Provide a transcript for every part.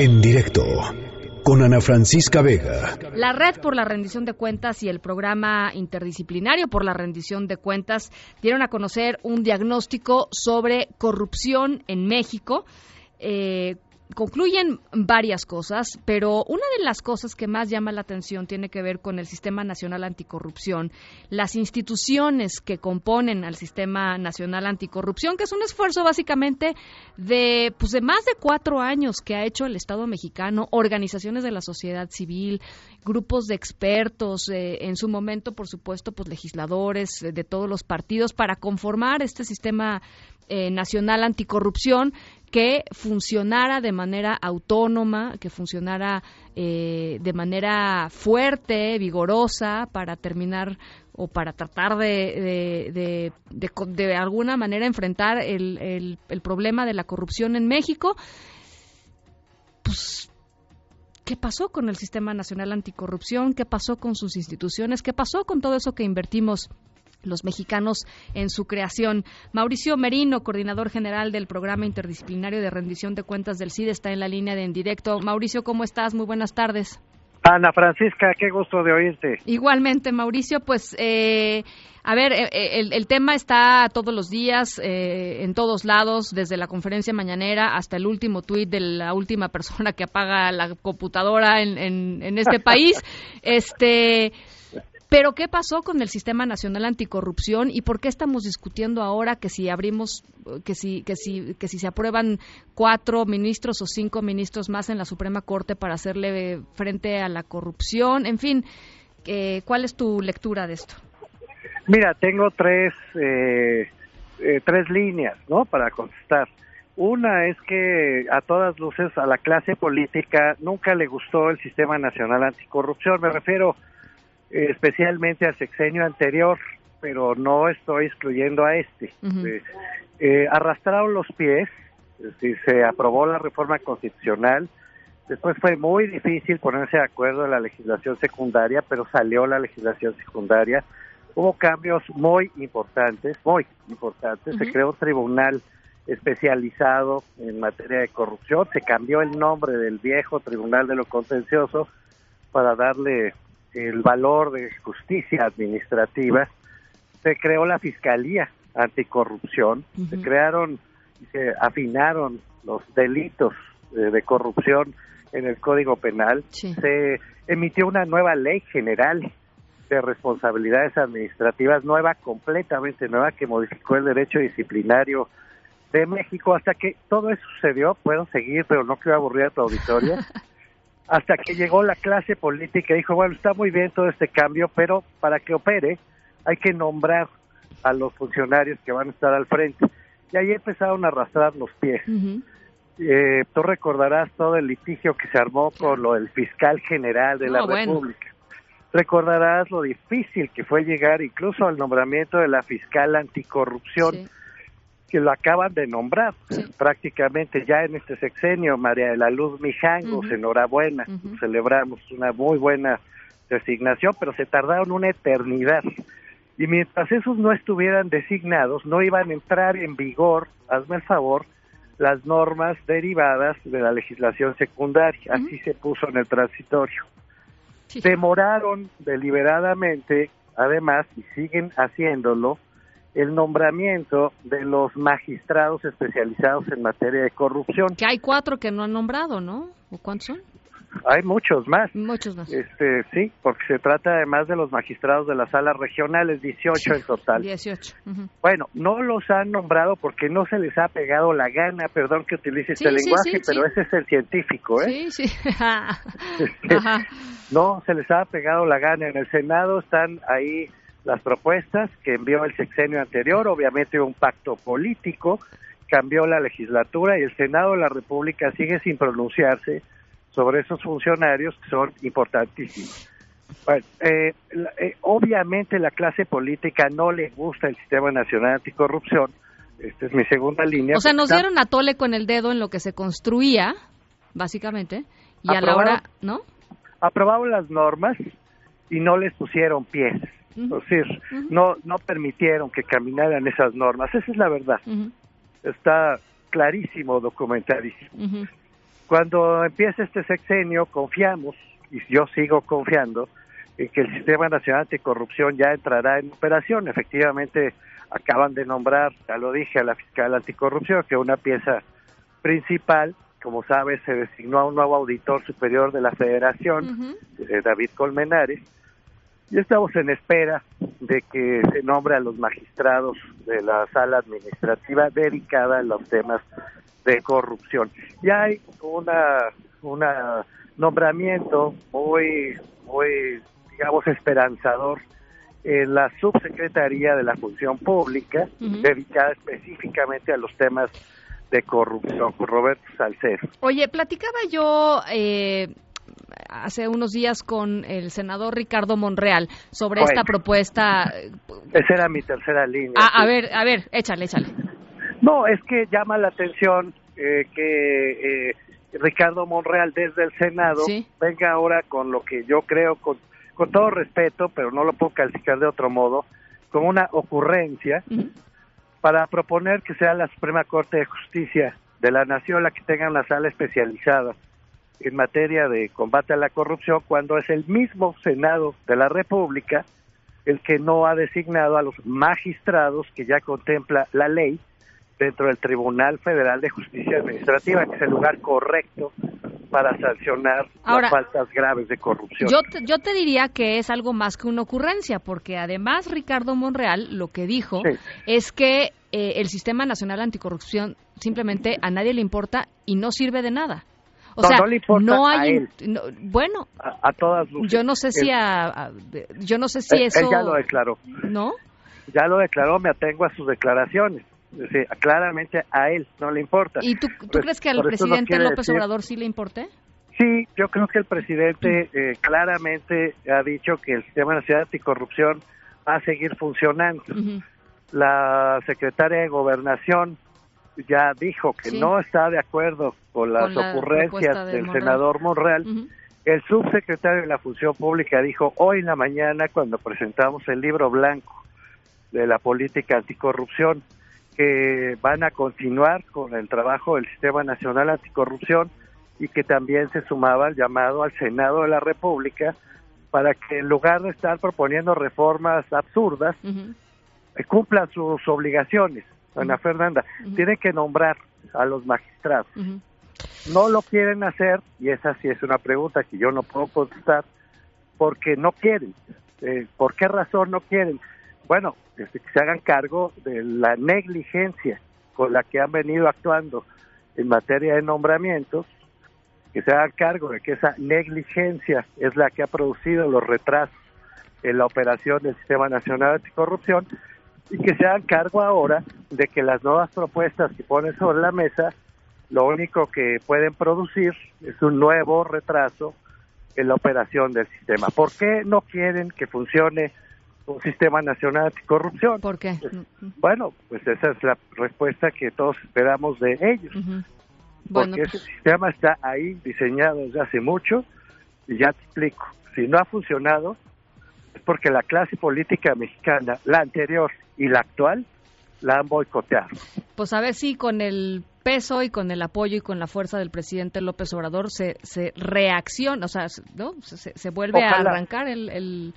En directo con Ana Francisca Vega. La Red por la Rendición de Cuentas y el Programa Interdisciplinario por la Rendición de Cuentas dieron a conocer un diagnóstico sobre corrupción en México. Eh, concluyen varias cosas, pero una de las cosas que más llama la atención tiene que ver con el Sistema Nacional Anticorrupción, las instituciones que componen al Sistema Nacional Anticorrupción, que es un esfuerzo básicamente de, pues de más de cuatro años que ha hecho el Estado mexicano, organizaciones de la sociedad civil, grupos de expertos, eh, en su momento, por supuesto, pues legisladores eh, de todos los partidos para conformar este sistema eh, nacional anticorrupción que funcionara de manera autónoma, que funcionara eh, de manera fuerte, vigorosa, para terminar o para tratar de, de, alguna manera enfrentar el, el, el, problema de la corrupción en México. Pues, ¿qué pasó con el Sistema Nacional Anticorrupción? ¿Qué pasó con sus instituciones? ¿Qué pasó con todo eso que invertimos los mexicanos en su creación. Mauricio Merino, coordinador general del Programa Interdisciplinario de Rendición de Cuentas del CID, está en la línea de en directo. Mauricio, ¿cómo estás? Muy buenas tardes. Ana Francisca, qué gusto de oírte. Igualmente, Mauricio, pues, eh, a ver, eh, eh, el, tema está todos los días, en todos lados, desde la conferencia mañanera hasta el último tuit de la última persona que apaga la computadora en, en, en este país. este pero ¿qué pasó con el Sistema Nacional Anticorrupción y por qué estamos discutiendo ahora que si abrimos, que si, que si, que si se aprueban cuatro ministros o cinco ministros más en la Suprema Corte para hacerle frente a la corrupción? En fin, eh, ¿cuál es tu lectura de esto? Mira, tengo tres, eh, eh, tres líneas, ¿no? Para contestar. Una es que a todas luces a la clase política nunca le gustó el Sistema Nacional Anticorrupción. Me refiero especialmente al sexenio anterior, pero no estoy excluyendo a este. Eh, eh, arrastraron los pies, si se aprobó la reforma constitucional, después fue muy difícil ponerse de acuerdo en la legislación secundaria, pero salió la legislación secundaria. Hubo cambios muy importantes, muy importantes. Se creó un tribunal especializado en materia de corrupción, se cambió el nombre del viejo Tribunal de lo Contencioso para darle el valor de justicia administrativa, se creó la Fiscalía Anticorrupción, se crearon y se afinaron los delitos de, corrupción en el Código Penal, se emitió una nueva ley general de responsabilidades administrativas nueva, completamente nueva, que modificó el derecho disciplinario de México. Hasta que todo eso sucedió, puedo seguir, pero no quiero aburrir a tu auditorio. hasta que llegó la clase política y dijo, bueno, está muy bien todo este cambio, pero para que opere hay que nombrar a los funcionarios que van a estar al frente. Y ahí empezaron a arrastrar los pies. eh, tú recordarás todo el litigio que se armó con lo del fiscal general de la República. Recordarás lo difícil que fue llegar incluso al nombramiento de la fiscal anticorrupción que lo acaban de nombrar. Prácticamente ya en este sexenio, María de la Luz Mijangos, enhorabuena, celebramos una muy buena designación, pero se tardaron una eternidad. Y mientras esos no estuvieran designados, no iban a entrar en vigor, hazme el favor, las normas derivadas de la legislación secundaria, así se puso en el transitorio. Demoraron deliberadamente, además, y siguen haciéndolo, el nombramiento de los magistrados especializados en materia de corrupción. Que hay cuatro que no han nombrado, ¿no? ¿O cuántos son? Hay muchos más. Muchos más. Este, sí, porque se trata además de los magistrados de las salas regionales, 18 en total. 18. Bueno, no los han nombrado porque no se les ha pegado la gana, perdón que utilice este lenguaje, pero ese es el científico, ¿eh? Sí, sí. Este, no se les ha pegado la gana. En el Senado están ahí las propuestas que envió el sexenio anterior, obviamente un pacto político, cambió la legislatura y el Senado de la República sigue sin pronunciarse sobre esos funcionarios que son importantísimos. Bueno, eh, eh, obviamente la clase política no le gusta el Sistema Nacional Anticorrupción, esta es mi segunda línea. O sea, nos dieron a tole con el dedo en lo que se construía, básicamente, y a la hora, ¿no? Aprobaron las normas y no les pusieron pies. Es decir, no, no permitieron que caminaran esas normas. Esa es la verdad. Está clarísimo, documentadísimo. Cuando empiece este sexenio, confiamos, y yo sigo confiando, en que el Sistema Nacional Anticorrupción ya entrará en operación. Efectivamente, acaban de nombrar, ya lo dije, a la fiscal anticorrupción, que una pieza principal, como sabes, se designó a un nuevo auditor superior de la Federación, eh, David Colmenares, y estamos en espera de que se nombre a los magistrados de la sala administrativa dedicada a los temas de corrupción. Ya hay una, una nombramiento muy, muy, digamos, esperanzador en la subsecretaría de la Función Pública, dedicada específicamente a los temas de corrupción, con Roberto Salcedo. Oye, platicaba yo eh, hace unos días con el senador Ricardo Monreal sobre esta propuesta. Esa era mi tercera línea. Ah, a ver, a ver, échale, échale. No, es que llama la atención eh, que eh, Ricardo Monreal desde el Senado venga ahora con lo que yo creo, con, con todo respeto, pero no lo puedo calificar de otro modo, con una ocurrencia para proponer que sea la Suprema Corte de Justicia de la Nación la que tenga una sala especializada en materia de combate a la corrupción cuando es el mismo Senado de la República el que no ha designado a los magistrados que ya contempla la ley dentro del Tribunal Federal de Justicia Administrativa, que es el lugar correcto para sancionar las faltas graves de corrupción. Yo te, yo te diría que es algo más que una ocurrencia, porque además Ricardo Monreal lo que dijo es que eh, el Sistema Nacional Anticorrupción simplemente a nadie le importa y no sirve de nada. O sea, no, hay bueno, a, todas luces. Yo no sé si a, yo no sé si eso él ya lo declaró. ¿No? Ya lo declaró, me atengo a sus declaraciones. claramente a él no le importa. ¿Y tú, tú crees que al presidente López Obrador sí le importe? Sí, yo creo que el presidente eh, claramente ha dicho que el sistema nacional anticorrupción va a seguir funcionando. La secretaria de Gobernación ya dijo que no está de acuerdo con las ocurrencias del senador Monreal. El subsecretario de la Función Pública dijo hoy en la mañana, cuando presentamos el libro blanco de la política anticorrupción, que van a continuar con el trabajo del Sistema Nacional Anticorrupción y que también se sumaba el llamado al Senado de la República para que en lugar de estar proponiendo reformas absurdas, cumplan sus obligaciones Ana Fernanda, tiene que nombrar a los magistrados. No lo quieren hacer, y esa sí es una pregunta que yo no puedo contestar, porque no quieren. Eh, ¿Por qué razón no quieren? Bueno, desde que se hagan cargo de la negligencia con la que han venido actuando en materia de nombramientos, que se hagan cargo de que esa negligencia es la que ha producido los retrasos en la operación del Sistema Nacional Anticorrupción y que se hagan cargo ahora de que las nuevas propuestas que ponen sobre la mesa lo único que pueden producir es un nuevo retraso en la operación del sistema. ¿Por qué no quieren que funcione un sistema nacional anticorrupción? ¿Por qué? Pues, bueno, pues esa es la respuesta que todos esperamos de ellos. Porque ese sistema está ahí diseñado desde hace mucho y ya te explico. Si no ha funcionado, porque la clase política mexicana, la anterior y la actual, la han boicoteado. Pues a ver si con el peso y con el apoyo y con la fuerza del presidente López Obrador se, se reacciona, o sea, ¿no? se, vuelve a arrancar el,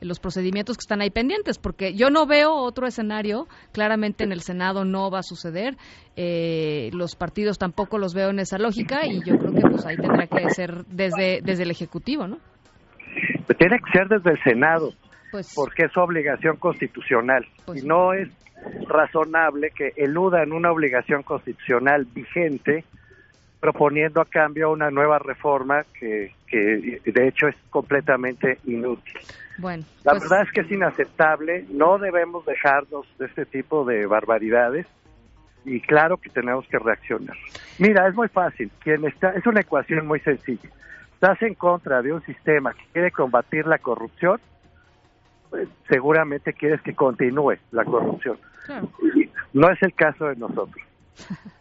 los procedimientos que están ahí pendientes, porque yo no veo otro escenario, claramente en el Senado no va a suceder, eh, los partidos tampoco los veo en esa lógica y yo creo que pues ahí tendrá que ser desde, desde el Ejecutivo, ¿no? Tiene que ser desde el Senado, pues, porque es su obligación constitucional. Pues y no es razonable que eludan una obligación constitucional vigente proponiendo a cambio una nueva reforma que, que de hecho es completamente inútil. Bueno, la pues verdad es que es inaceptable, no debemos dejarnos de este tipo de barbaridades y claro que tenemos que reaccionar. Mira, es muy fácil, quien está es una ecuación muy sencilla estás en contra de un sistema que quiere combatir la corrupción, pues seguramente quieres que continúe la corrupción. No es el caso de nosotros.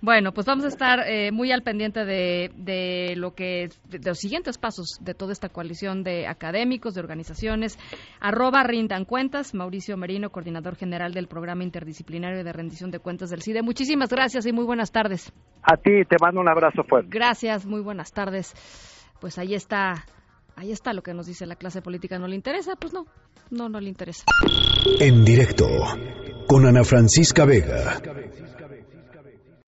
Bueno, pues vamos a estar eh, muy al pendiente de, de lo que, de, los siguientes pasos de toda esta coalición de académicos, de organizaciones. Arroba rindan cuentas, Mauricio Merino, coordinador general del programa interdisciplinario de rendición de cuentas del CIDE. Muchísimas gracias y muy buenas tardes. A ti, te mando un abrazo fuerte. Gracias, muy buenas tardes. Pues ahí está, ahí está lo que nos dice la clase política. ¿No le interesa? Pues no, no, no le interesa. En directo, con Ana Francisca Vega.